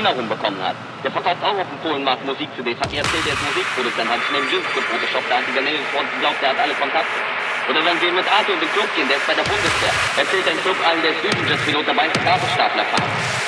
Christina rumbekommen hat? Der verkauft auch auf dem Polenmarkt Musik-CDs. Hat mir erzählt, der ist Musikproduzent, hat sich neben Jüngst gefotoshoppt, da hat die Vanille glaubt, der hat alle Kontakte. Oder wenn wir mit Arthur in den Club gehen, der ist bei der Bundeswehr. Erzählt ein Club allen, der ist Düsenjet-Pilot, dabei ist Gabelstapler fahren.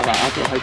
老板阿卓还